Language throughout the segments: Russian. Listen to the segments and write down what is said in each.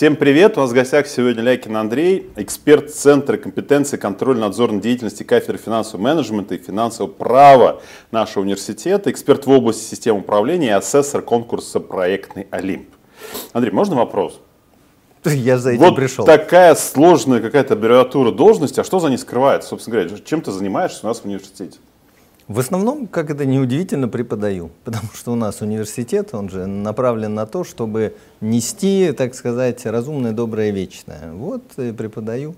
Всем привет! У нас в гостях сегодня Лякин Андрей, эксперт Центра компетенции контрольно-надзорной деятельности кафедры финансового менеджмента и финансового права нашего университета, эксперт в области систем управления и асессор конкурса «Проектный Олимп». Андрей, можно вопрос? Я за этим вот пришел. такая сложная какая-то аббревиатура должности, а что за ней скрывается? Собственно говоря, чем ты занимаешься у нас в университете? В основном, как это неудивительно, преподаю, потому что у нас университет, он же направлен на то, чтобы нести, так сказать, разумное, доброе, вечное. Вот преподаю.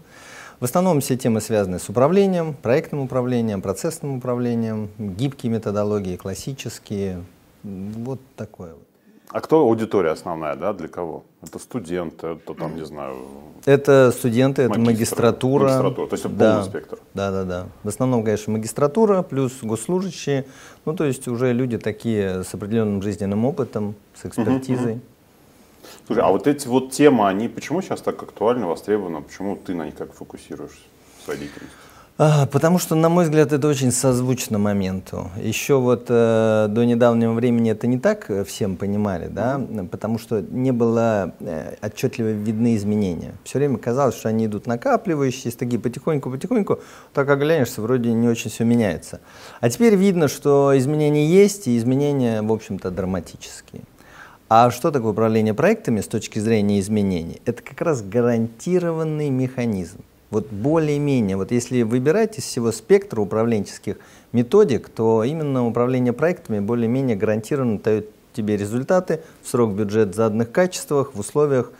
В основном все темы связаны с управлением, проектным управлением, процессным управлением, гибкие методологии, классические, вот такое вот. А кто аудитория основная, да, для кого? Это студенты, это там, не знаю... Это студенты, это магистратура. Магистратура, то есть это да, полный спектр. Да, да, да. В основном, конечно, магистратура плюс госслужащие. Ну, то есть уже люди такие с определенным жизненным опытом, с экспертизой. Слушай, а вот эти вот темы, они почему сейчас так актуальны, востребованы? Почему ты на них как фокусируешься в своей деятельности? Потому что, на мой взгляд, это очень созвучно моменту. Еще вот э, до недавнего времени это не так всем понимали, да, потому что не было э, отчетливо видны изменения. Все время казалось, что они идут накапливающиеся, такие потихоньку-потихоньку, так оглянешься, вроде не очень все меняется. А теперь видно, что изменения есть, и изменения, в общем-то, драматические. А что такое управление проектами с точки зрения изменений? Это как раз гарантированный механизм. Вот более-менее, вот если выбирать из всего спектра управленческих методик, то именно управление проектами более-менее гарантированно дает тебе результаты в срок бюджет в заданных качествах, в условиях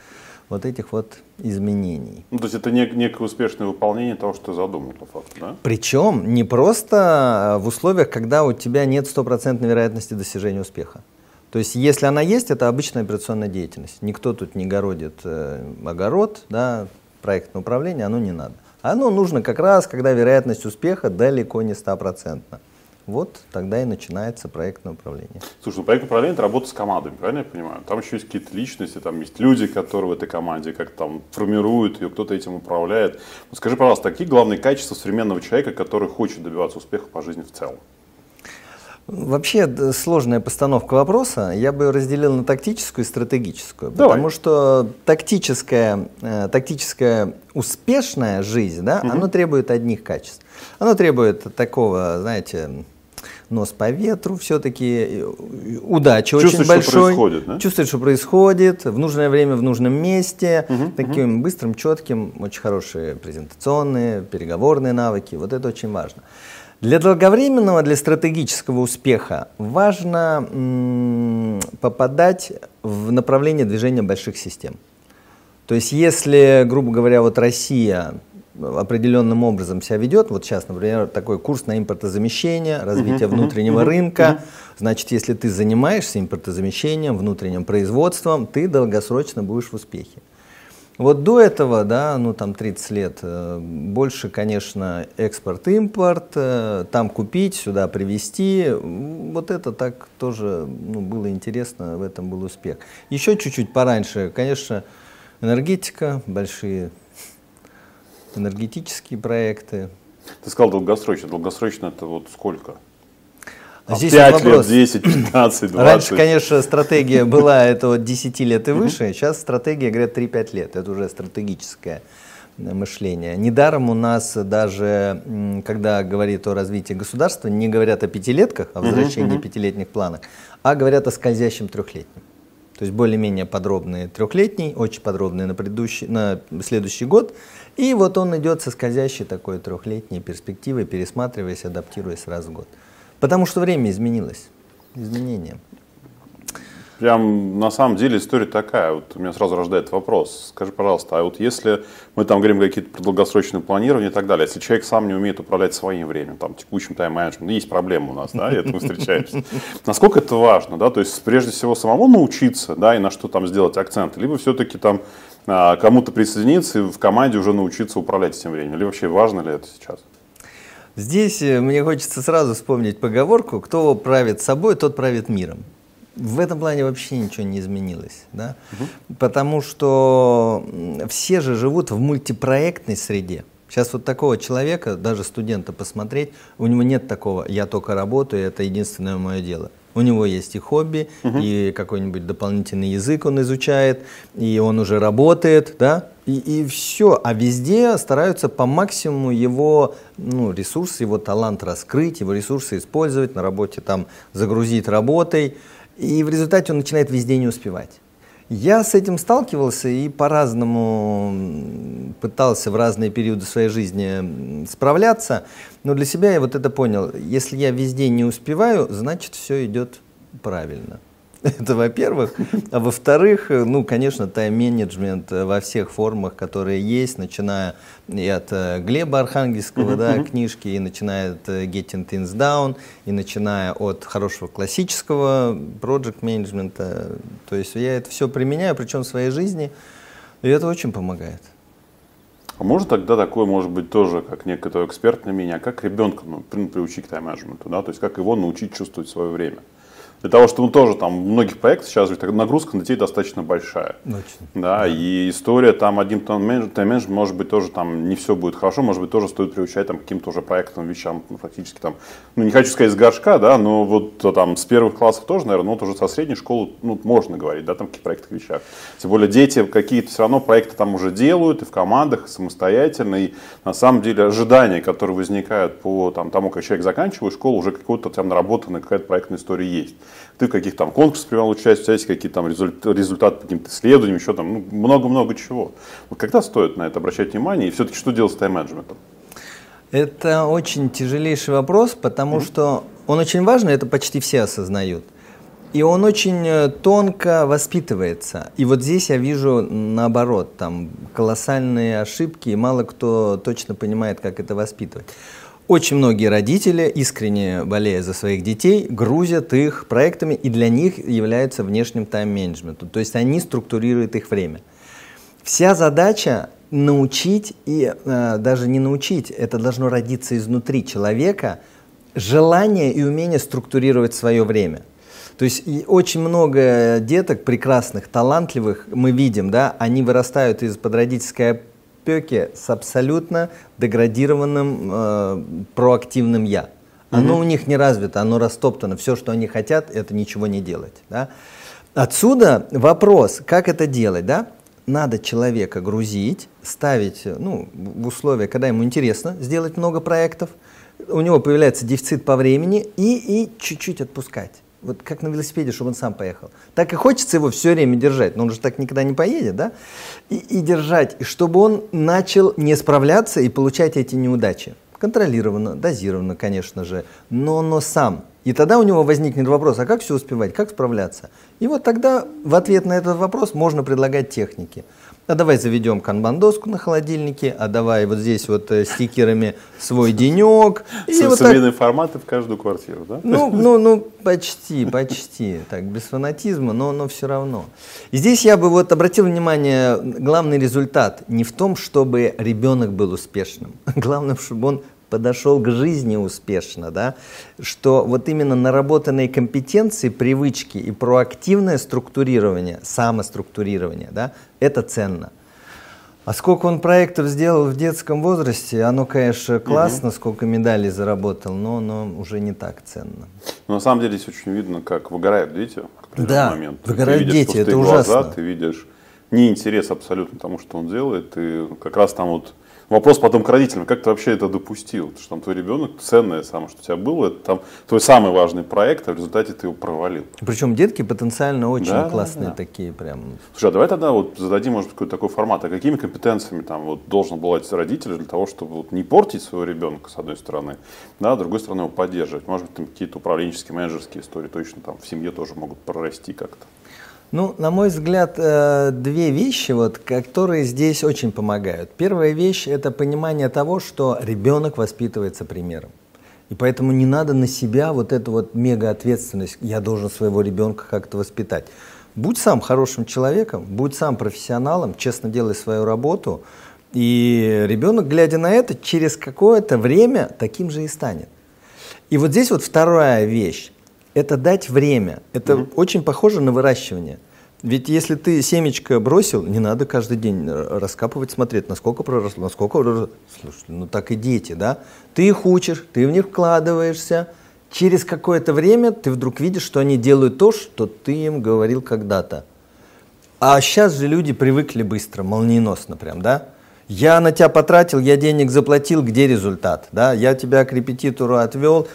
вот этих вот изменений. Ну, то есть это нек- некое успешное выполнение того, что ты задумал, по факту, да? Причем не просто в условиях, когда у тебя нет стопроцентной вероятности достижения успеха. То есть, если она есть, это обычная операционная деятельность. Никто тут не городит э, огород, да, проектное управление, оно не надо. Оно нужно как раз, когда вероятность успеха далеко не стопроцентна. Вот тогда и начинается проектное управление. Слушай, ну проектное управление это работа с командами, правильно я понимаю? Там еще есть какие-то личности, там есть люди, которые в этой команде как там формируют ее, кто-то этим управляет. Ну, скажи, пожалуйста, какие главные качества современного человека, который хочет добиваться успеха по жизни в целом? Вообще сложная постановка вопроса. Я бы разделил на тактическую и стратегическую. Давай. Потому что тактическая, э, тактическая успешная жизнь, да, угу. оно требует одних качеств. Оно требует такого, знаете, нос по ветру, все-таки э, удача очень большой. Что происходит, да? Чувствует, что происходит, в нужное время, в нужном месте, угу, таким угу. быстрым, четким, очень хорошие презентационные, переговорные навыки. Вот это очень важно. Для долговременного, для стратегического успеха важно м, попадать в направление движения больших систем. То есть если, грубо говоря, вот Россия определенным образом себя ведет, вот сейчас, например, такой курс на импортозамещение, развитие uh-huh, внутреннего uh-huh, рынка, uh-huh. значит, если ты занимаешься импортозамещением, внутренним производством, ты долгосрочно будешь в успехе. Вот до этого, да, ну там 30 лет, э, больше, конечно, экспорт-импорт, э, там купить, сюда привезти. Вот это так тоже ну, было интересно, в этом был успех. Еще чуть-чуть пораньше, конечно, энергетика, большие энергетические проекты. Ты сказал долгосрочно. Долгосрочно это вот сколько? А Здесь 5 вопрос. лет, 10, 15, 20. Раньше, конечно, стратегия была это вот 10 лет и выше, сейчас стратегия, говорят, 3-5 лет. Это уже стратегическое мышление. Недаром у нас даже, когда говорит о развитии государства, не говорят о пятилетках, о возвращении пятилетних планах, а говорят о скользящем трехлетнем. То есть более-менее подробный трехлетний, очень подробный на, предыдущий, на следующий год. И вот он идет со скользящей такой трехлетней перспективой, пересматриваясь, адаптируясь раз в год. Потому что время изменилось. Изменения. Прям на самом деле история такая. Вот у меня сразу рождает вопрос. Скажи, пожалуйста, а вот если мы там говорим какие-то долгосрочные планирования и так далее, если человек сам не умеет управлять своим временем, там, текущим тайм-менеджментом, есть проблемы у нас, да, и это мы встречаемся. Насколько это важно, да, то есть прежде всего самому научиться, да, и на что там сделать акцент, либо все-таки там а, кому-то присоединиться и в команде уже научиться управлять этим временем, или вообще важно ли это сейчас? Здесь э, мне хочется сразу вспомнить поговорку «Кто правит собой, тот правит миром». В этом плане вообще ничего не изменилось, да? угу. потому что все же живут в мультипроектной среде. Сейчас вот такого человека, даже студента посмотреть, у него нет такого «я только работаю, это единственное мое дело». У него есть и хобби, угу. и какой-нибудь дополнительный язык он изучает, и он уже работает, да, и, и все. А везде стараются по максимуму его ну, ресурсы, его талант раскрыть, его ресурсы использовать, на работе там загрузить работой. И в результате он начинает везде не успевать. Я с этим сталкивался и по-разному пытался в разные периоды своей жизни справляться, но для себя я вот это понял. Если я везде не успеваю, значит все идет правильно. Это во-первых. А во-вторых, ну, конечно, тайм-менеджмент во всех формах, которые есть, начиная и от э, Глеба Архангельского, да, книжки, и начиная от э, Getting Things Down, и начиная от хорошего классического project менеджмента. То есть я это все применяю, причем в своей жизни, и это очень помогает. А может тогда такое, может быть, тоже, как некое экспертное мнение, а как ребенка ну, приучить к тайм-менеджменту, да, то есть как его научить чувствовать свое время? Для того, чтобы ну, тоже там многих проектов сейчас нагрузка на детей достаточно большая. Очень. Да, да, и история там один тайм-менеджмент, может быть, тоже там не все будет хорошо, может быть, тоже стоит приучать там каким-то уже проектам, вещам, ну, фактически там, ну, не хочу сказать с горшка, да, но вот там с первых классов тоже, наверное, ну, вот уже со средней школы, ну, можно говорить, да, там каких проектах, вещах. Тем более дети какие-то все равно проекты там уже делают и в командах, и самостоятельно, и на самом деле ожидания, которые возникают по там, тому, как человек заканчивает школу, уже какой-то там наработанная какая-то проектная история есть ты в каких там конкурсах принимал участие, у тебя есть какие-то там результаты, результаты по каким-то исследованиям, еще там ну, много-много чего. Вот когда стоит на это обращать внимание и все-таки что делать с тайм-менеджментом? Это очень тяжелейший вопрос, потому mm-hmm. что он очень важный, это почти все осознают. И он очень э, тонко воспитывается. И вот здесь я вижу наоборот, там колоссальные ошибки, и мало кто точно понимает, как это воспитывать. Очень многие родители, искренне болея за своих детей, грузят их проектами и для них являются внешним тайм-менеджментом. То есть они структурируют их время. Вся задача научить и э, даже не научить, это должно родиться изнутри человека, желание и умение структурировать свое время. То есть и очень много деток прекрасных, талантливых мы видим, да, они вырастают из-под родительской опеки с абсолютно деградированным э, проактивным «я». Оно mm-hmm. у них не развито, оно растоптано. Все, что они хотят, это ничего не делать. Да? Отсюда вопрос, как это делать, да? Надо человека грузить, ставить ну, в условия, когда ему интересно сделать много проектов, у него появляется дефицит по времени и, и чуть-чуть отпускать вот как на велосипеде, чтобы он сам поехал. Так и хочется его все время держать, но он же так никогда не поедет, да? И, и держать, и чтобы он начал не справляться и получать эти неудачи. Контролированно, дозированно, конечно же, но, но сам. И тогда у него возникнет вопрос, а как все успевать, как справляться? И вот тогда в ответ на этот вопрос можно предлагать техники а давай заведем канбан-доску на холодильнике, а давай вот здесь вот э, стикерами свой денек. И вот Современные так... форматы в каждую квартиру, да? Ну, ну, ну, почти, почти, так, без фанатизма, но, но все равно. И здесь я бы вот обратил внимание, главный результат не в том, чтобы ребенок был успешным, главное, чтобы он подошел к жизни успешно, да, что вот именно наработанные компетенции, привычки и проактивное структурирование, самоструктурирование, да, это ценно. А сколько он проектов сделал в детском возрасте, оно, конечно, классно, угу. сколько медалей заработал, но оно уже не так ценно. Но на самом деле здесь очень видно, как выгорают дети в да, момент. выгорают ты дети, это глаза, ужасно. Ты видишь неинтерес абсолютно тому, что он делает, и как раз там вот Вопрос потом к родителям, как ты вообще это допустил? Что там твой ребенок, ценное самое, что у тебя было, это там твой самый важный проект, а в результате ты его провалил. Причем детки потенциально очень да, классные да. такие прям. Слушай, а давай тогда вот зададим, может быть, какой-то такой формат. А какими компетенциями там вот должен был родитель для того, чтобы вот не портить своего ребенка, с одной стороны, да, с другой стороны его поддерживать? Может быть, там какие-то управленческие, менеджерские истории точно там в семье тоже могут прорасти как-то. Ну, на мой взгляд, э, две вещи, вот, которые здесь очень помогают. Первая вещь – это понимание того, что ребенок воспитывается примером. И поэтому не надо на себя вот эту вот мега ответственность, я должен своего ребенка как-то воспитать. Будь сам хорошим человеком, будь сам профессионалом, честно делай свою работу, и ребенок, глядя на это, через какое-то время таким же и станет. И вот здесь вот вторая вещь это дать время. Это mm-hmm. очень похоже на выращивание. Ведь если ты семечко бросил, не надо каждый день раскапывать, смотреть, насколько проросло, насколько проросло. Слушай, ну так и дети, да? Ты их учишь, ты в них вкладываешься. Через какое-то время ты вдруг видишь, что они делают то, что ты им говорил когда-то. А сейчас же люди привыкли быстро, молниеносно прям, да? Я на тебя потратил, я денег заплатил, где результат? Да? Я тебя к репетитору отвел,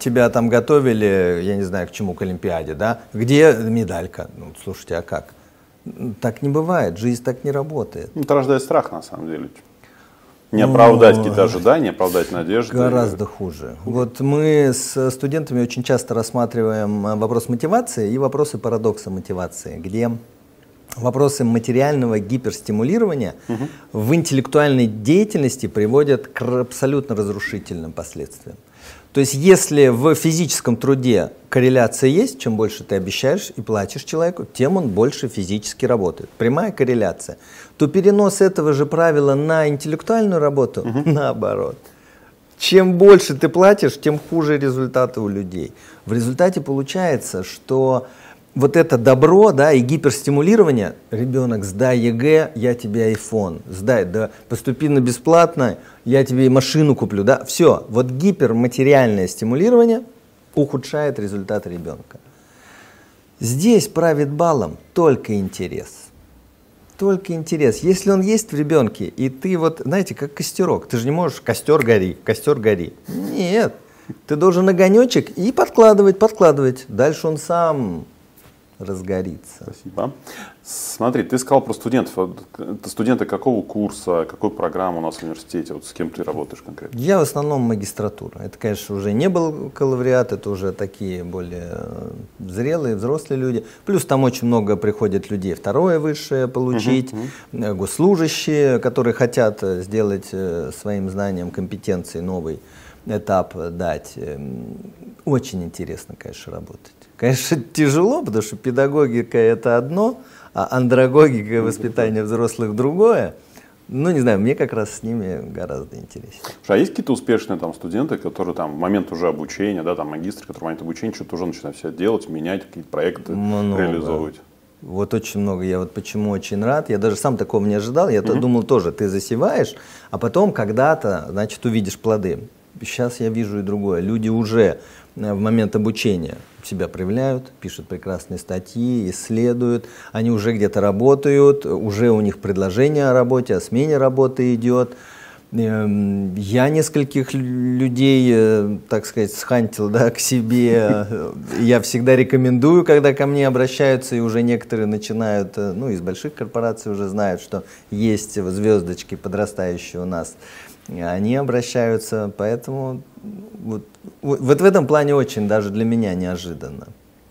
тебя там готовили, я не знаю, к чему, к Олимпиаде, да? Где медалька? Ну, слушайте, а как? Так не бывает, жизнь так не работает. Ну, это рождает страх, на самом деле. Не оправдать какие-то ожидания, оправдать надежды. Гораздо хуже. Вот мы с студентами очень часто рассматриваем э, вопрос мотивации и вопросы парадокса мотивации, где вопросы материального гиперстимулирования угу. в интеллектуальной деятельности приводят к абсолютно разрушительным последствиям. То есть если в физическом труде корреляция есть, чем больше ты обещаешь и платишь человеку, тем он больше физически работает. Прямая корреляция. То перенос этого же правила на интеллектуальную работу угу. наоборот. Чем больше ты платишь, тем хуже результаты у людей. В результате получается, что вот это добро, да, и гиперстимулирование, ребенок, сдай ЕГЭ, я тебе iPhone, сдай, да, поступи на бесплатно, я тебе машину куплю, да, все, вот гиперматериальное стимулирование ухудшает результат ребенка. Здесь правит балом только интерес. Только интерес. Если он есть в ребенке, и ты вот, знаете, как костерок, ты же не можешь костер гори, костер гори. Нет, ты должен огонечек и подкладывать, подкладывать. Дальше он сам разгорится. Спасибо. Смотри, ты сказал про студентов. Это студенты какого курса, какой программы у нас в университете? Вот с кем ты работаешь конкретно? Я в основном магистратура. Это, конечно, уже не был бакалавриат, это уже такие более э, зрелые, взрослые люди. Плюс там очень много приходит людей второе высшее получить, uh-huh, uh-huh. госслужащие, которые хотят э, сделать своим знанием компетенции новый этап дать. Эм, очень интересно, конечно, работать. Конечно, тяжело, потому что педагогика это одно, а андрогогика и воспитание взрослых другое. Ну, не знаю, мне как раз с ними гораздо интереснее. А есть какие-то успешные там студенты, которые там в момент уже обучения, да, там магистры, которые в момент обучения что-то уже начинают все делать, менять, какие-то проекты много. реализовывать? Вот очень много. Я вот почему очень рад. Я даже сам такого не ожидал. Я mm-hmm. думал тоже, ты засеваешь, а потом когда-то, значит, увидишь плоды. Сейчас я вижу и другое. Люди уже в момент обучения себя проявляют, пишут прекрасные статьи, исследуют, они уже где-то работают, уже у них предложение о работе, о смене работы идет. Эм, я нескольких людей, э, так сказать, схантил да, к себе. Я всегда рекомендую, когда ко мне обращаются, и уже некоторые начинают, э, ну, из больших корпораций уже знают, что есть звездочки подрастающие у нас. Они обращаются, поэтому вот, вот в этом плане очень даже для меня неожиданно,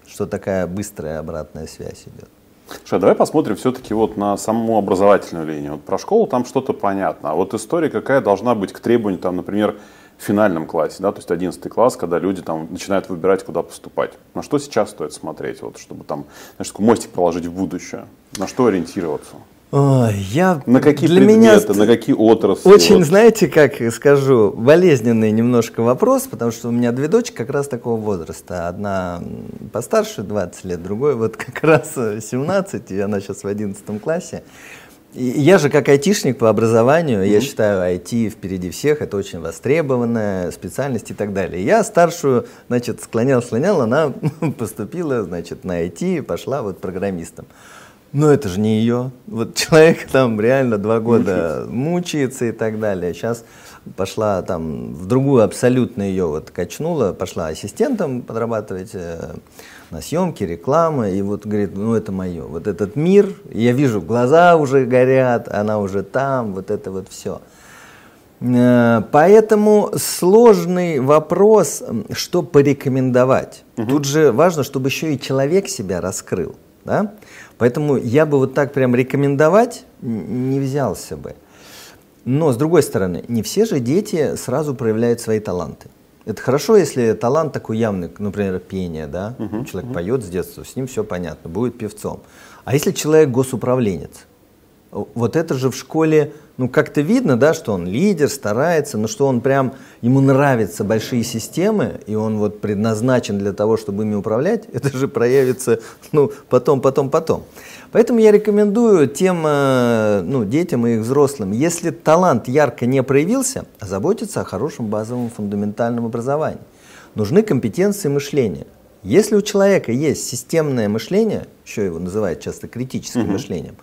что такая быстрая обратная связь идет. Слушай, а давай посмотрим все-таки вот на саму образовательную линию. Вот про школу там что-то понятно, а вот история какая должна быть к требованию, там, например, в финальном классе, да, то есть 11 класс, когда люди там начинают выбирать, куда поступать. На что сейчас стоит смотреть, вот, чтобы там, знаешь, такой мостик проложить в будущее? На что ориентироваться? Я, на какие для предметы, меня на какие отрасли? Очень, вот. знаете, как скажу, болезненный немножко вопрос, потому что у меня две дочки как раз такого возраста. Одна постарше, 20 лет, другой вот как раз 17, и она сейчас в 11 классе. И я же как айтишник по образованию, mm-hmm. я считаю IT впереди всех, это очень востребованная специальность и так далее. Я старшую, значит, склонял, склонял, она поступила, значит, на IT, пошла вот программистом. Но это же не ее. Вот человек там реально два года мучается и так далее. Сейчас пошла там в другую абсолютно ее вот качнула, пошла ассистентом подрабатывать э, на съемки, рекламы, и вот говорит, ну это мое, вот этот мир, я вижу, глаза уже горят, она уже там, вот это вот все. Э, поэтому сложный вопрос, что порекомендовать. Угу. Тут же важно, чтобы еще и человек себя раскрыл. Да? Поэтому я бы вот так прям рекомендовать не взялся бы. Но, с другой стороны, не все же дети сразу проявляют свои таланты. Это хорошо, если талант такой явный, например, пение, да? Uh-huh, человек uh-huh. поет с детства, с ним все понятно, будет певцом. А если человек госуправленец, вот это же в школе, ну как-то видно, да, что он лидер, старается, но что он прям, ему нравятся большие системы, и он вот предназначен для того, чтобы ими управлять, это же проявится, ну, потом, потом, потом. Поэтому я рекомендую тем, э, ну, детям и их взрослым, если талант ярко не проявился, озаботиться о хорошем базовом фундаментальном образовании. нужны компетенции мышления. Если у человека есть системное мышление, еще его называют часто критическим угу. мышлением,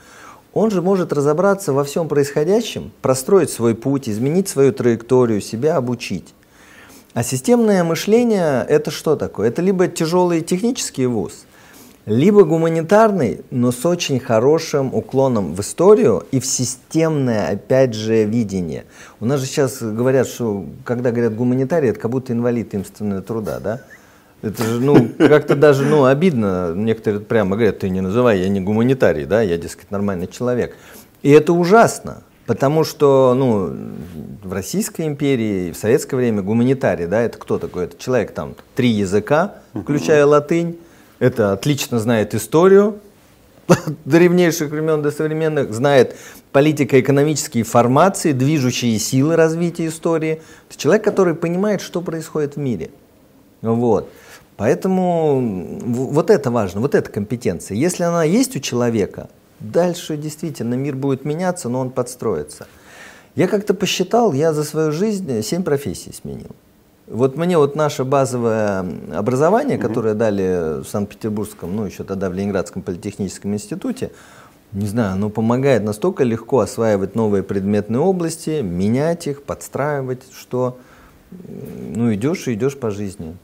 он же может разобраться во всем происходящем, простроить свой путь, изменить свою траекторию, себя обучить. А системное мышление – это что такое? Это либо тяжелый технический вуз, либо гуманитарный, но с очень хорошим уклоном в историю и в системное, опять же, видение. У нас же сейчас говорят, что когда говорят гуманитарий, это как будто инвалид умственного труда, да? Это же, ну, как-то даже, ну, обидно. Некоторые прямо говорят, ты не называй, я не гуманитарий, да, я, дескать, нормальный человек. И это ужасно, потому что, ну, в Российской империи, в советское время гуманитарий, да, это кто такой? Это человек, там, три языка, включая латынь, это отлично знает историю, древнейших времен до современных, знает политико-экономические формации, движущие силы развития истории. Это человек, который понимает, что происходит в мире. Вот. Поэтому вот это важно, вот эта компетенция. Если она есть у человека, дальше действительно мир будет меняться, но он подстроится. Я как-то посчитал, я за свою жизнь семь профессий сменил. Вот мне вот наше базовое образование, угу. которое дали в Санкт-Петербургском, ну еще тогда в Ленинградском политехническом институте, не знаю, оно помогает настолько легко осваивать новые предметные области, менять их, подстраивать, что ну идешь и идешь по жизни.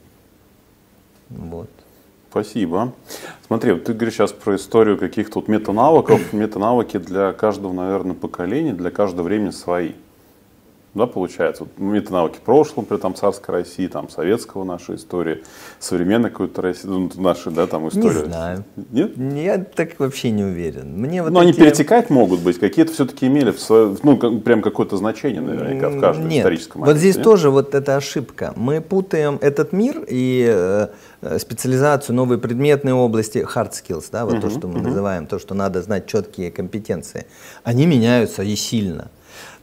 Вот. Спасибо. Смотри, вот ты говоришь сейчас про историю каких-то вот метанавыков. Метанавыки для каждого, наверное, поколения, для каждого времени свои да, получается. Вот метанауки прошлого, при там царской России, там советского нашей истории, современной какой-то России, ну, нашей, да, там история. Не знаю. Нет? Я так вообще не уверен. Мне вот Но эти... они перетекать могут быть, какие-то все-таки имели, в свое, ну, как, прям какое-то значение наверняка в каждом нет. историческом моменте. Вот здесь нет? тоже вот эта ошибка. Мы путаем этот мир и э, специализацию, новые предметные области, hard skills, да, вот uh-huh, то, что мы uh-huh. называем, то, что надо знать четкие компетенции. Они меняются и сильно.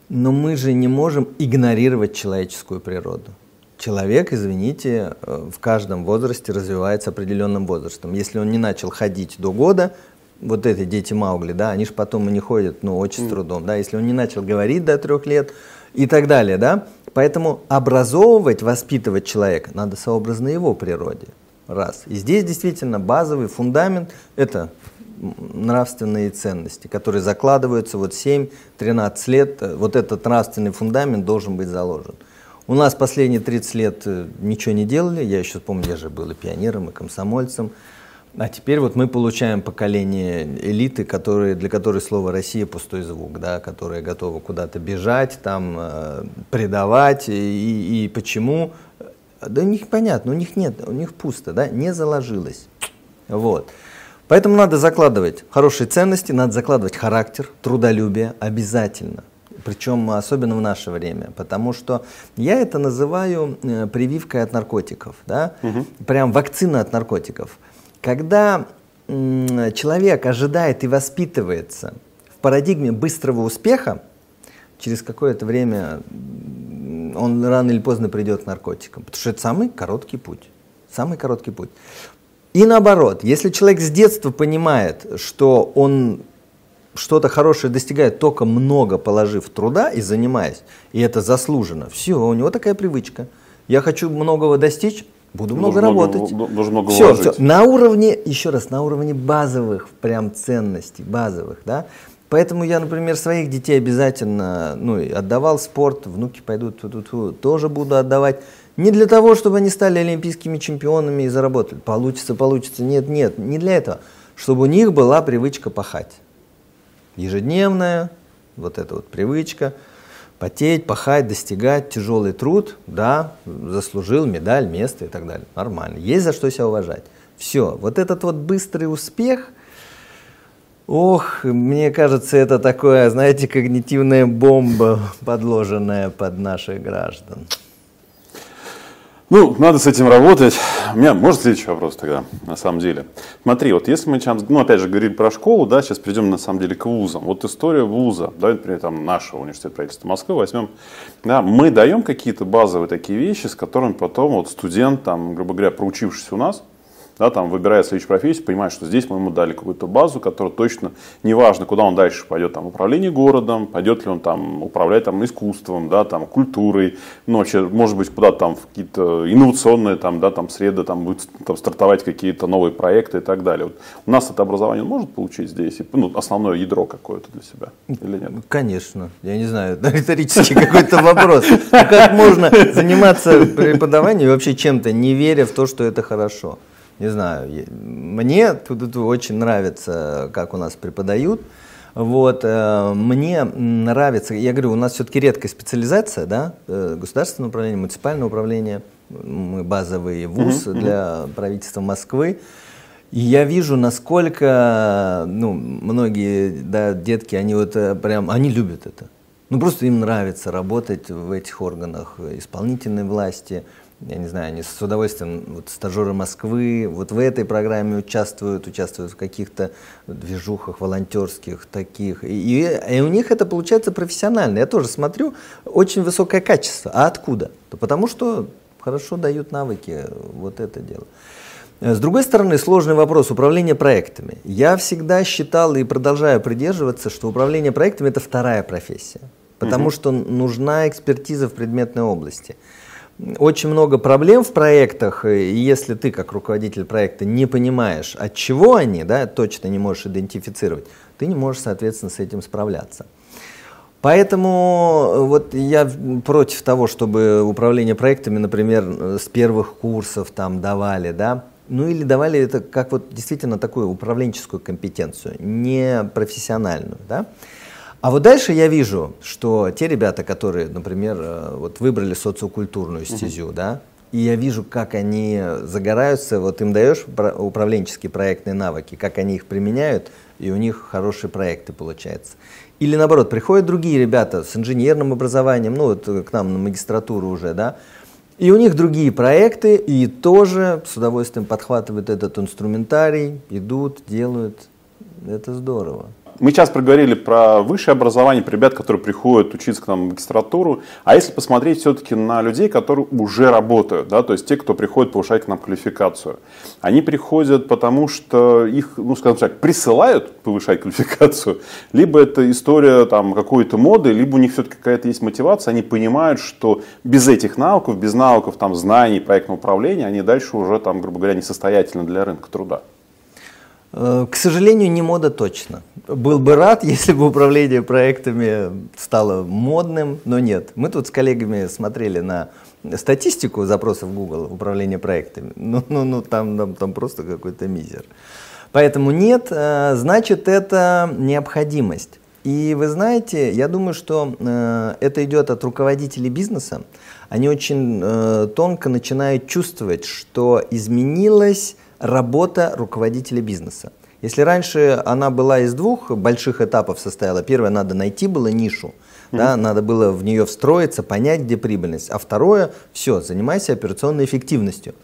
Но мы же не можем игнорировать человеческую природу. Человек, извините, э, в каждом возрасте развивается определенным возрастом. Если он не начал ходить до года, вот эти дети Маугли, да, они же потом и не ходят, ну, очень с трудом, да, если он не начал говорить до трех лет и так далее, да. Поэтому образовывать, воспитывать человека надо сообразно его природе. Раз. И здесь действительно базовый фундамент – это нравственные ценности, которые закладываются вот 7-13 лет, вот этот нравственный фундамент должен быть заложен. У нас последние 30 лет э, ничего не делали, я еще помню, я же был и пионером, и комсомольцем, а теперь вот мы получаем поколение элиты, которые, для которой слово «Россия» пустой звук, да, которые готовы куда-то бежать, там, э, предавать, и, и почему? Да у них понятно, у них нет, у них пусто, да, не заложилось. Вот. Поэтому надо закладывать хорошие ценности, надо закладывать характер, трудолюбие обязательно. Причем особенно в наше время, потому что я это называю э, прививкой от наркотиков, да? угу. прям вакцина от наркотиков. Когда человек ожидает и воспитывается в парадигме быстрого успеха, через какое-то время он рано или поздно придет к наркотикам, потому что это самый короткий путь. Самый короткий путь. И наоборот, если человек с детства понимает, что он что-то хорошее достигает только много положив труда и занимаясь, и это заслуженно, все, у него такая привычка. Я хочу многого достичь, буду много работать. Много, должен много все, все, на уровне, еще раз, на уровне базовых прям ценностей, базовых, да. Поэтому я, например, своих детей обязательно ну, отдавал спорт, внуки пойдут, тоже буду отдавать. Не для того, чтобы они стали олимпийскими чемпионами и заработали. Получится, получится. Нет, нет, не для этого. Чтобы у них была привычка пахать. Ежедневная, вот эта вот привычка. Потеть, пахать, достигать, тяжелый труд, да, заслужил медаль, место и так далее. Нормально. Есть за что себя уважать. Все. Вот этот вот быстрый успех, ох, мне кажется, это такое, знаете, когнитивная бомба, подложенная под наших граждан. Ну, надо с этим работать. У меня, может, следующий вопрос тогда, на самом деле. Смотри, вот если мы сейчас, ну, опять же, говорим про школу, да, сейчас придем, на самом деле, к вузам. Вот история вуза, да, например, там, нашего университета правительства Москвы возьмем, да, мы даем какие-то базовые такие вещи, с которыми потом вот студент, там, грубо говоря, проучившись у нас, да, там, выбирая следующую профессию, понимает, что здесь мы ему дали какую-то базу, которая точно, неважно, куда он дальше пойдет, там, управление городом, пойдет ли он там управлять там, искусством, да, там, культурой, ну, вообще, может быть, куда-то там в какие-то инновационные там, да, там, среды, там, будет там, стартовать какие-то новые проекты и так далее. Вот у нас это образование он может получить здесь, ну, основное ядро какое-то для себя или нет? Конечно. Я не знаю, риторический какой-то вопрос. Как можно заниматься преподаванием вообще чем-то, не веря в то, что это хорошо? Не знаю, мне тут очень нравится, как у нас преподают. Вот, э, мне нравится, я говорю, у нас все-таки редкая специализация, да, э, государственное управление, муниципальное управление, мы базовый вуз uh-huh, для правительства Москвы. И я вижу, насколько, ну, многие, да, детки, они вот э, прям, они любят это. Ну, просто им нравится работать в этих органах исполнительной власти. Я не знаю, они с удовольствием, вот стажеры Москвы, вот в этой программе участвуют, участвуют в каких-то движухах волонтерских таких. И, и, у них это получается профессионально. Я тоже смотрю, очень высокое качество. А откуда? Да потому что хорошо дают навыки, вот это дело. Э, с другой стороны, сложный вопрос управления проектами. Я всегда считал и продолжаю придерживаться, что управление проектами – это вторая профессия, потому угу. что нужна экспертиза в предметной области. Очень много проблем в проектах, и если ты, как руководитель проекта, не понимаешь, от чего они, да, точно не можешь идентифицировать, ты не можешь, соответственно, с этим справляться. Поэтому э, вот я против того, чтобы управление проектами, например, э, с первых курсов там давали, да, ну или давали это как вот действительно такую управленческую компетенцию, не профессиональную, да. А вот дальше я вижу, что те ребята, которые, например, э, вот выбрали социокультурную стезю, uh-huh. да, и я вижу, как они загораются, вот им даешь управленческие проектные навыки, как они их применяют, и у них хорошие проекты получаются. Или наоборот, приходят другие ребята с инженерным образованием, ну вот к нам на магистратуру уже, да, и у них другие проекты, и тоже с удовольствием подхватывают этот инструментарий, идут, делают. Это здорово. Мы сейчас проговорили про высшее образование, про ребят, которые приходят учиться к нам в магистратуру. А если посмотреть все-таки на людей, которые уже работают, да, то есть те, кто приходит повышать к нам квалификацию. Они приходят потому, что их, ну, скажем так, присылают повышать квалификацию, либо это история там какой-то моды, либо у них все-таки какая-то есть мотивация, они понимают, что без этих навыков, без навыков там знаний проектного управления, они дальше уже там, грубо говоря, несостоятельны для рынка труда. Э, к сожалению, не мода точно. Был бы рад, если бы управление проектами стало модным, но нет. Мы тут с коллегами смотрели на статистику запросов Google управления проектами. Ну, ну, ну там, там, там просто какой-то мизер. Поэтому нет, э, значит, это необходимость. И вы знаете, я думаю, что э, это идет от руководителей бизнеса. Они очень тонко начинают чувствовать, что изменилось работа руководителя бизнеса. Если раньше она была из двух больших этапов состояла, первое, надо найти было нишу, mm-hmm. да, надо было в нее встроиться, понять, где прибыльность, а второе, все, занимайся операционной эффективностью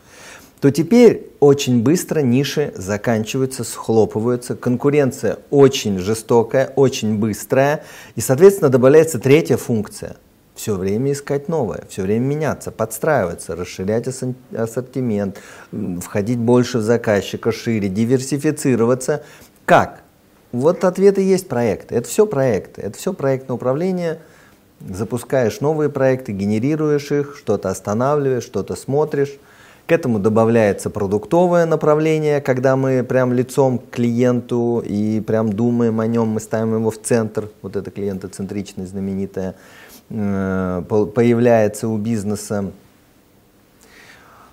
то теперь очень быстро ниши заканчиваются, схлопываются, конкуренция очень жестокая, очень быстрая, и, соответственно, добавляется третья функция – все время искать новое, все время меняться, подстраиваться, расширять ассортимент, входить больше в заказчика, шире, диверсифицироваться. Как? Вот ответы есть проекты. Это все проекты. Это все проектное управление. Запускаешь новые проекты, генерируешь их, что-то останавливаешь, что-то смотришь. К этому добавляется продуктовое направление, когда мы прям лицом к клиенту и прям думаем о нем, мы ставим его в центр. Вот это клиентоцентричность знаменитая. Э, появляется у бизнеса.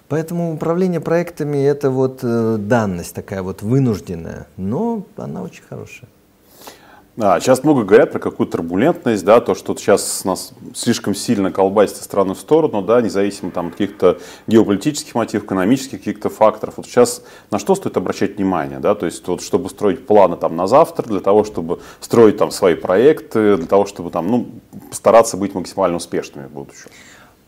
Поэтому управление проектами это вот э, данность такая вот вынужденная, но она очень хорошая. Да, сейчас много говорят про какую-то турбулентность, да, то, что сейчас нас слишком сильно колбасит стороны в сторону, да, независимо там, от каких-то геополитических мотивов, экономических каких-то факторов. Вот сейчас на что стоит обращать внимание, да, то есть вот, чтобы строить планы там на завтра, для того, чтобы строить там свои проекты, для того, чтобы там, ну, постараться быть максимально успешными в будущем.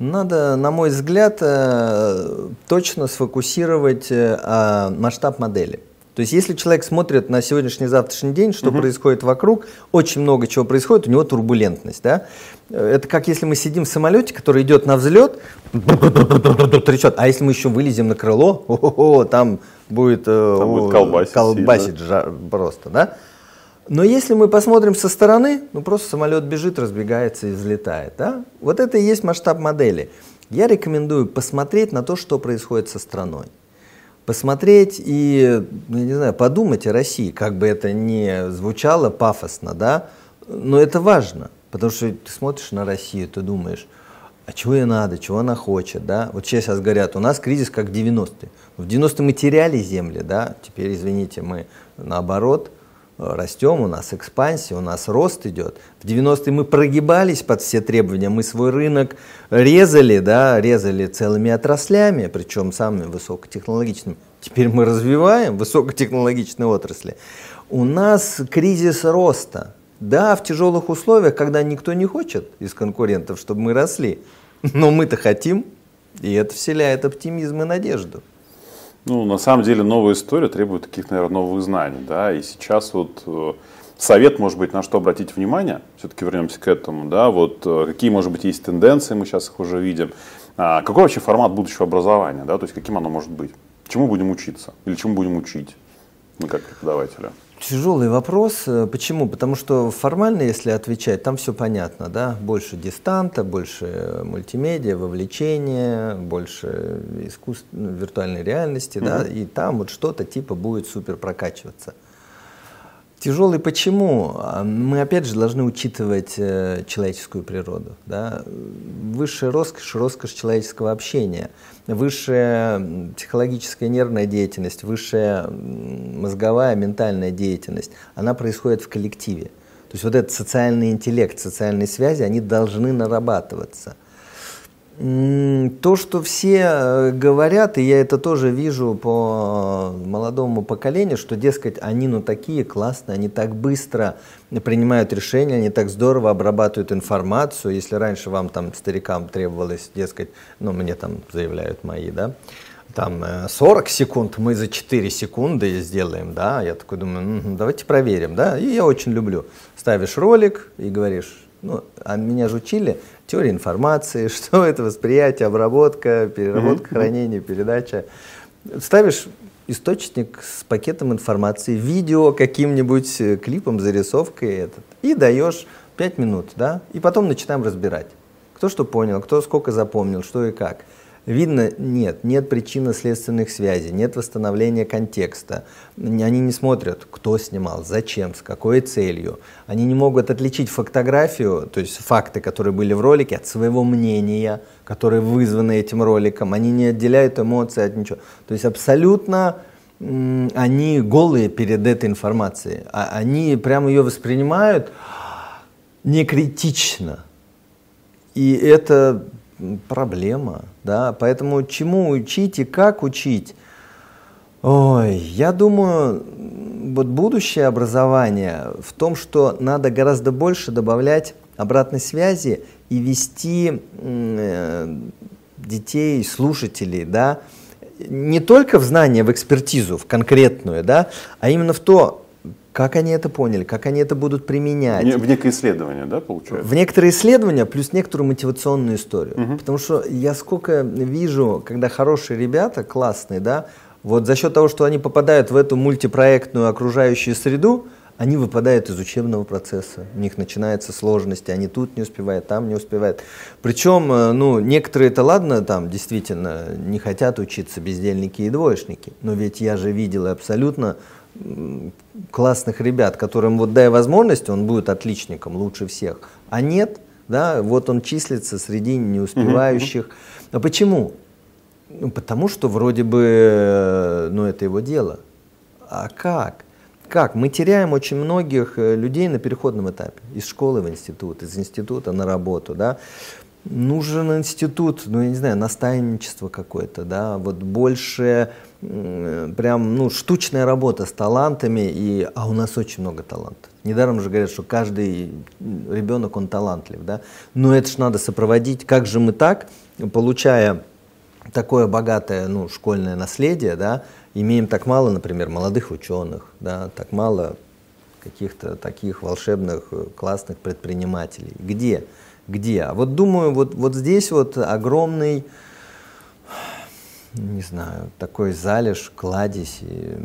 Надо, на мой взгляд, э, точно сфокусировать э, масштаб модели. То есть, если человек смотрит на сегодняшний, завтрашний день, что угу. происходит вокруг, очень много чего происходит, у него турбулентность, да. Это как если мы сидим в самолете, который идет на взлет, трещет, а если мы еще вылезем на крыло, там будет, э, там будет колбасить, колбасить жар, просто, да. Но если мы посмотрим со стороны, ну просто самолет бежит, разбегается и взлетает, да. Вот это и есть масштаб модели. Я рекомендую посмотреть на то, что происходит со страной посмотреть и, ну, я не знаю, подумать о России, как бы это ни звучало пафосно, да, но это важно, потому что ты смотришь на Россию, ты думаешь, а чего ей надо, чего она хочет, да, вот сейчас говорят, у нас кризис как в 90-е, в 90-е мы теряли земли, да, теперь, извините, мы наоборот – растем, у нас экспансия, у нас рост идет. В 90-е мы прогибались под все требования, мы свой рынок резали, да, резали целыми отраслями, причем самыми высокотехнологичными. Теперь мы развиваем высокотехнологичные отрасли. У нас кризис роста. Да, в тяжелых условиях, когда никто не хочет из конкурентов, чтобы мы росли. Но мы-то хотим, и это вселяет оптимизм и надежду. Ну, на самом деле, новая история требует таких, наверное, новых знаний, да, и сейчас вот э, совет, может быть, на что обратить внимание, все-таки вернемся к этому, да, вот э, какие, может быть, есть тенденции, мы сейчас их уже видим, а, какой вообще формат будущего образования, да, то есть каким оно может быть, чему будем учиться? Или чему будем учить мы как преподаватели? Тяжелый вопрос. Э, почему? Потому что формально, если отвечать, там все понятно, да? Больше дистанта, больше мультимедиа, вовлечения, больше искусств, ну, виртуальной реальности, угу. да? И там вот что-то типа будет супер прокачиваться. Тяжелый почему? А, мы опять же должны учитывать э, человеческую природу. Да? Высшая роскошь, роскошь человеческого общения, высшая психологическая нервная деятельность, высшая мозговая, ментальная деятельность, она происходит в коллективе. То есть вот этот социальный интеллект, социальные связи, они должны нарабатываться. То, что все э, говорят, и я это тоже вижу по молодому поколению, что, дескать, они ну такие классные, они так быстро принимают решения, они так здорово обрабатывают информацию. Если раньше вам там, старикам, требовалось, дескать, ну мне там заявляют мои, да, там 40 э, секунд, мы за 4 секунды сделаем, да, я такой думаю, м-м, давайте проверим, да, и я очень люблю. Ставишь ролик и говоришь, ну, а меня же учили теория информации, что это восприятие, обработка, переработка, mm-hmm. хранение, передача. Ставишь источник с пакетом информации, видео каким-нибудь э, клипом, зарисовкой этот, и даешь 5 минут, да, и потом начинаем разбирать. Кто что понял, кто сколько запомнил, что и как. Видно, нет, нет причинно-следственных связей, нет восстановления контекста. Они не смотрят, кто снимал, зачем, с какой целью. Они не могут отличить фотографию, то есть факты, которые были в ролике, от своего мнения, которые вызваны этим роликом. Они не отделяют эмоции от ничего. То есть абсолютно они голые перед этой информацией. А они прямо ее воспринимают не критично. И это проблема, да, поэтому чему учить и как учить? Ой, я думаю, вот будущее образование в том, что надо гораздо больше добавлять обратной связи и вести э, детей, слушателей, да, не только в знание, в экспертизу, в конкретную, да, а именно в то, как они это поняли, как они это будут применять. В некое исследование, да, получается? В некоторые исследования, плюс некоторую мотивационную историю. Угу. Потому что я сколько вижу, когда хорошие ребята, классные, да, вот за счет того, что они попадают в эту мультипроектную окружающую среду, они выпадают из учебного процесса, у них начинаются сложности, они тут не успевают, там не успевают. Причем, э, ну, некоторые это ладно, там действительно не хотят учиться бездельники и двоечники, но ведь я же видел абсолютно классных ребят, которым вот дай возможность, он будет отличником лучше всех. А нет, да, вот он числится среди неуспевающих. А почему? Ну, потому что вроде бы, ну, это его дело. А как? Как? Мы теряем очень многих э, людей на переходном этапе. Из школы в институт, из института на работу, да. Нужен институт, ну, я не знаю, наставничество какое-то, да, вот больше прям, ну, штучная работа с талантами, и, а у нас очень много талантов. Недаром же говорят, что каждый ребенок, он талантлив, да. Но это же надо сопроводить. Как же мы так, получая такое богатое ну, школьное наследие, да, имеем так мало, например, молодых ученых, да, так мало каких-то таких волшебных, э, классных предпринимателей. Где? Где? А вот думаю, вот, вот здесь вот огромный, не знаю, такой залеж, кладезь, и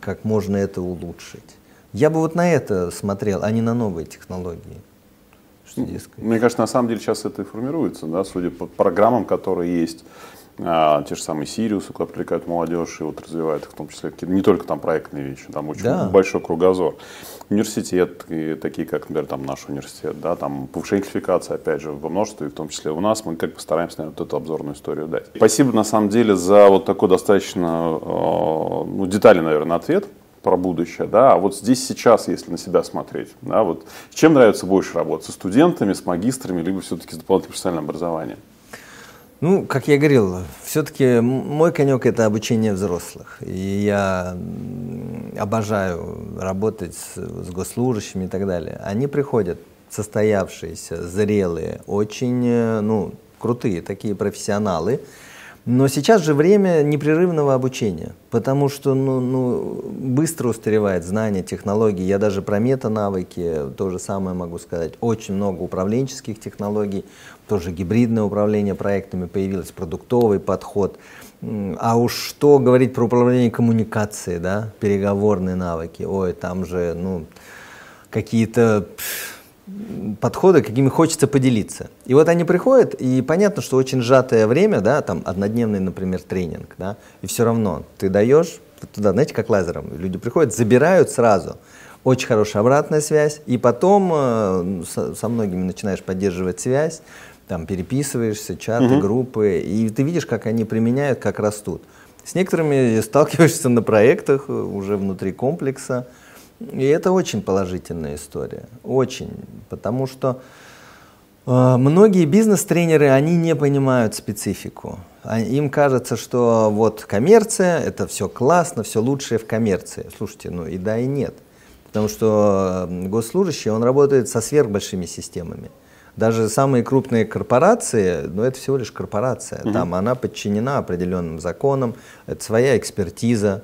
как можно это улучшить. Я бы вот на это смотрел, а не на новые технологии. Мне кажется, на самом деле сейчас это и формируется, да, судя по программам, которые есть а, те же самые Сириусы, куда привлекают молодежь и вот развивают их, в том числе не только там проектные вещи, там очень да. большой кругозор. Университет, и такие как, например, там наш университет, да, там повышение квалификации, опять же, во множестве, в том числе у нас, мы как бы стараемся наверное, вот эту обзорную историю дать. Спасибо, на самом деле, за вот такой достаточно э, ну, детальный, наверное, ответ про будущее, да, а вот здесь сейчас, если на себя смотреть, да, вот с чем нравится больше работать, со студентами, с магистрами, либо все-таки с дополнительным профессиональным образованием? Ну, как я говорил, все-таки мой конек это обучение взрослых. И я обожаю работать с, с госслужащими и так далее. Они приходят состоявшиеся, зрелые, очень э, ну, крутые такие профессионалы, но сейчас же время непрерывного обучения, потому что ну, ну, быстро устаревает знание, технологии. Я даже про мета-навыки то же самое могу сказать. Очень много управленческих технологий, тоже гибридное управление проектами появилось, продуктовый подход. А уж что говорить про управление коммуникацией, да, переговорные навыки. Ой, там же, ну, какие-то подходы, какими хочется поделиться. И вот они приходят, и понятно, что очень сжатое время, да, там однодневный, например, тренинг, да, и все равно ты даешь туда, знаете, как лазером, люди приходят, забирают сразу, очень хорошая обратная связь, и потом э, со, со многими начинаешь поддерживать связь, там переписываешься, чаты, угу. группы, и ты видишь, как они применяют, как растут. С некоторыми сталкиваешься на проектах э, уже внутри комплекса, и это очень положительная история, очень, потому что э, многие бизнес-тренеры, они не понимают специфику. А, им кажется, что вот коммерция, это все классно, все лучшее в коммерции. Слушайте, ну и да, и нет. Потому что госслужащий, он работает со сверхбольшими системами. Даже самые крупные корпорации, ну это всего лишь корпорация. Угу. Там она подчинена определенным законам, это своя экспертиза,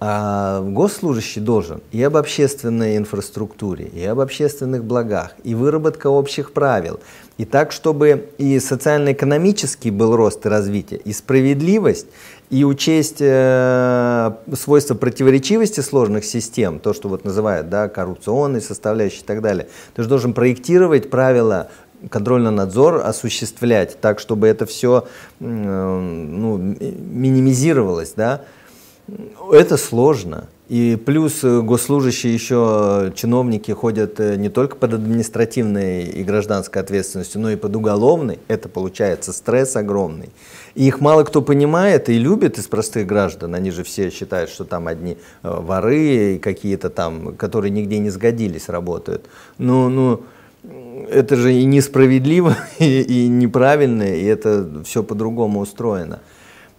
а госслужащий должен и об общественной инфраструктуре, и об общественных благах, и выработка общих правил, и так, чтобы и социально-экономический был рост и развитие, и справедливость, и учесть э, свойства противоречивости сложных систем, то, что вот называют да, коррупционной составляющей и так далее. Ты же должен проектировать правила контрольный надзор осуществлять так, чтобы это все э, ну, минимизировалось, да, это сложно. И плюс э, госслужащие еще, э, чиновники ходят э, не только под административной и гражданской ответственностью, но и под уголовной. Это получается стресс огромный. И их мало кто понимает и любит из простых граждан. Они же все считают, что там одни воры и какие-то там, которые нигде не сгодились, работают. Ну, ну, это же и несправедливо, и, и неправильно, и это все по-другому устроено.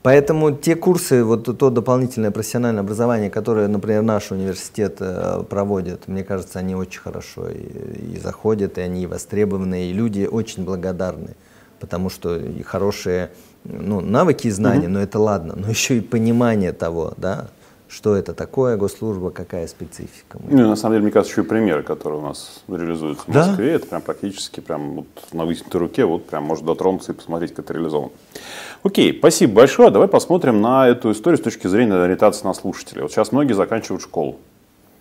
Поэтому те курсы, вот то дополнительное профессиональное образование, которое, например, наш университет э, проводит, мне кажется, они очень хорошо и, и заходят, и они востребованы, и люди очень благодарны, потому что и хорошие ну, навыки и знания, mm-hmm. но это ладно, но еще и понимание того, да, что это такое госслужба, какая специфика. Ну, на самом деле, мне кажется, еще и примеры, которые у нас реализуются в Москве, да? это прям практически прям вот на вытянутой руке, вот прям можно дотронуться и посмотреть, как это реализовано. Окей, спасибо большое. Давай посмотрим на эту историю с точки зрения ориентации на слушателей. Вот сейчас многие заканчивают школу.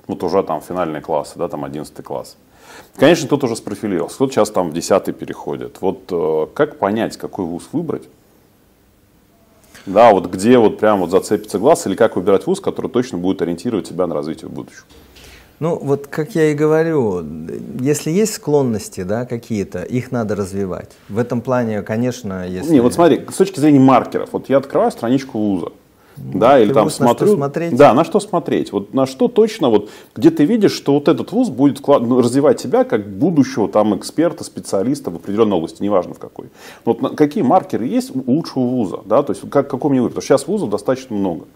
Вот уже там финальные классы, да, там 11 класс. Конечно, кто-то уже спрофилировался, кто-то сейчас там в 10 переходит. Вот э, как понять, какой вуз выбрать? Да, вот где вот прям вот зацепится глаз, или как выбирать вуз, который точно будет ориентировать тебя на развитие в будущем? Ну, вот как я и говорю, если есть склонности, да, какие-то, их надо развивать. В этом плане, конечно, если... Не, вот смотри, с точки зрения маркеров, вот я открываю страничку вуза, да, или там смотрю. На что смотреть? Да, на что смотреть. Вот на что точно, вот, где ты видишь, что вот этот вуз будет ну, развивать тебя как будущего там эксперта, специалиста в определенной области, неважно в какой. Вот на, какие маркеры есть у лучшего вуза, да, то есть как, вы, потому что сейчас вузов достаточно много.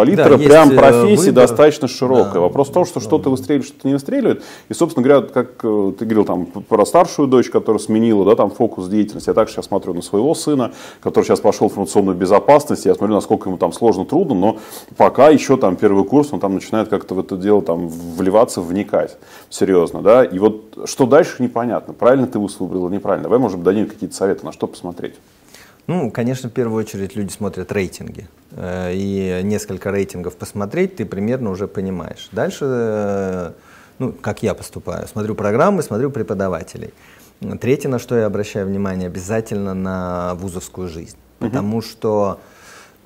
Палитра да, прям э, профессии выбор. достаточно широкая. Да. Вопрос в том, что что-то выстреливает, что-то не выстреливает. И, собственно говоря, как э, ты говорил там про старшую дочь, которая сменила да, там, фокус деятельности. Я также сейчас смотрю на своего сына, который сейчас пошел в информационную безопасность. Я смотрю, насколько ему там сложно, трудно, но пока еще там первый курс, он там начинает как-то в это дело там вливаться, вникать серьезно. Да? И вот что дальше, непонятно. Правильно ты выбрал неправильно. Давай, может быть, дадим какие-то советы, на что посмотреть. Ну, конечно, в первую очередь люди смотрят рейтинги. Э, и несколько рейтингов посмотреть, ты примерно уже понимаешь. Дальше, э, ну, как я поступаю, смотрю программы, смотрю преподавателей. Третье, на что я обращаю внимание, обязательно на вузовскую жизнь. Потому угу. что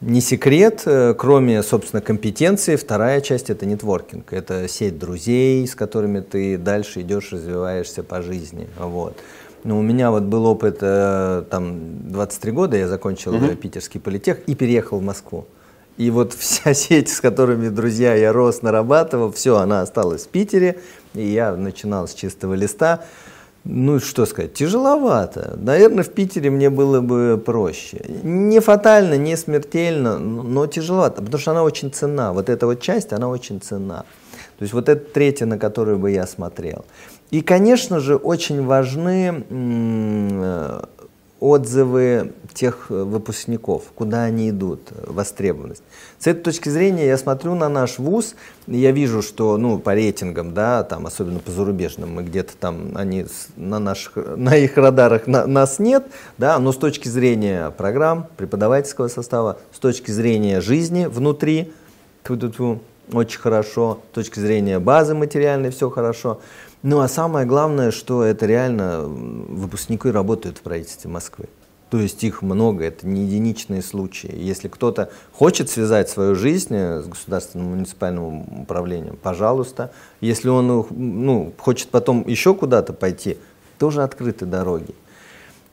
не секрет, э, кроме, собственно, компетенции, вторая часть это нетворкинг. Это сеть друзей, с которыми ты дальше идешь, развиваешься по жизни. Вот. Ну, у меня вот был опыт, э, там, 23 года я закончил угу. питерский политех и переехал в Москву. И вот вся сеть, с которыми, друзья, я рос, нарабатывал, все, она осталась в Питере, и я начинал с чистого листа. Ну, что сказать, тяжеловато. Наверное, в Питере мне было бы проще. Не фатально, не смертельно, но тяжеловато, потому что она очень цена. Вот эта вот часть, она очень цена. То есть вот это третья, на которую бы я смотрел. И, конечно же, очень важны э, отзывы тех выпускников, куда они идут, востребованность. С этой точки зрения я смотрю на наш вуз, я вижу, что ну, по рейтингам, да, там, особенно по зарубежным, мы где-то там, они на, наших, на их радарах на, нас нет, да, но с точки зрения программ, преподавательского состава, с точки зрения жизни внутри, тьфу -тьфу -тьфу, очень хорошо, с точки зрения базы материальной все хорошо. Ну а самое главное, что это реально выпускники работают в правительстве Москвы. То есть их много, это не единичные случаи. Если кто-то хочет связать свою жизнь э, с государственным муниципальным управлением, пожалуйста. Если он ну, хочет потом еще куда-то пойти, тоже открыты дороги.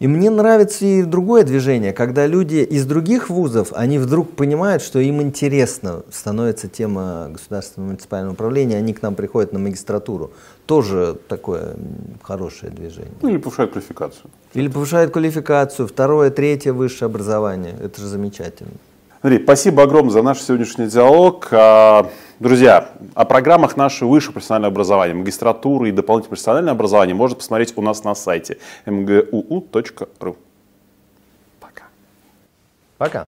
И мне нравится и другое движение, когда люди из других вузов, они вдруг понимают, что им интересно становится тема государственного муниципального управления, они к нам приходят на магистратуру. Тоже такое хорошее движение. Ну, или повышают квалификацию. Или повышают квалификацию, второе, третье высшее образование. Это же замечательно. Андрей, спасибо огромное за наш сегодняшний диалог. А, друзья, о программах нашего высшего профессионального образования, магистратуры и дополнительного профессионального образования можно посмотреть у нас на сайте mguu.ru. Пока. Пока.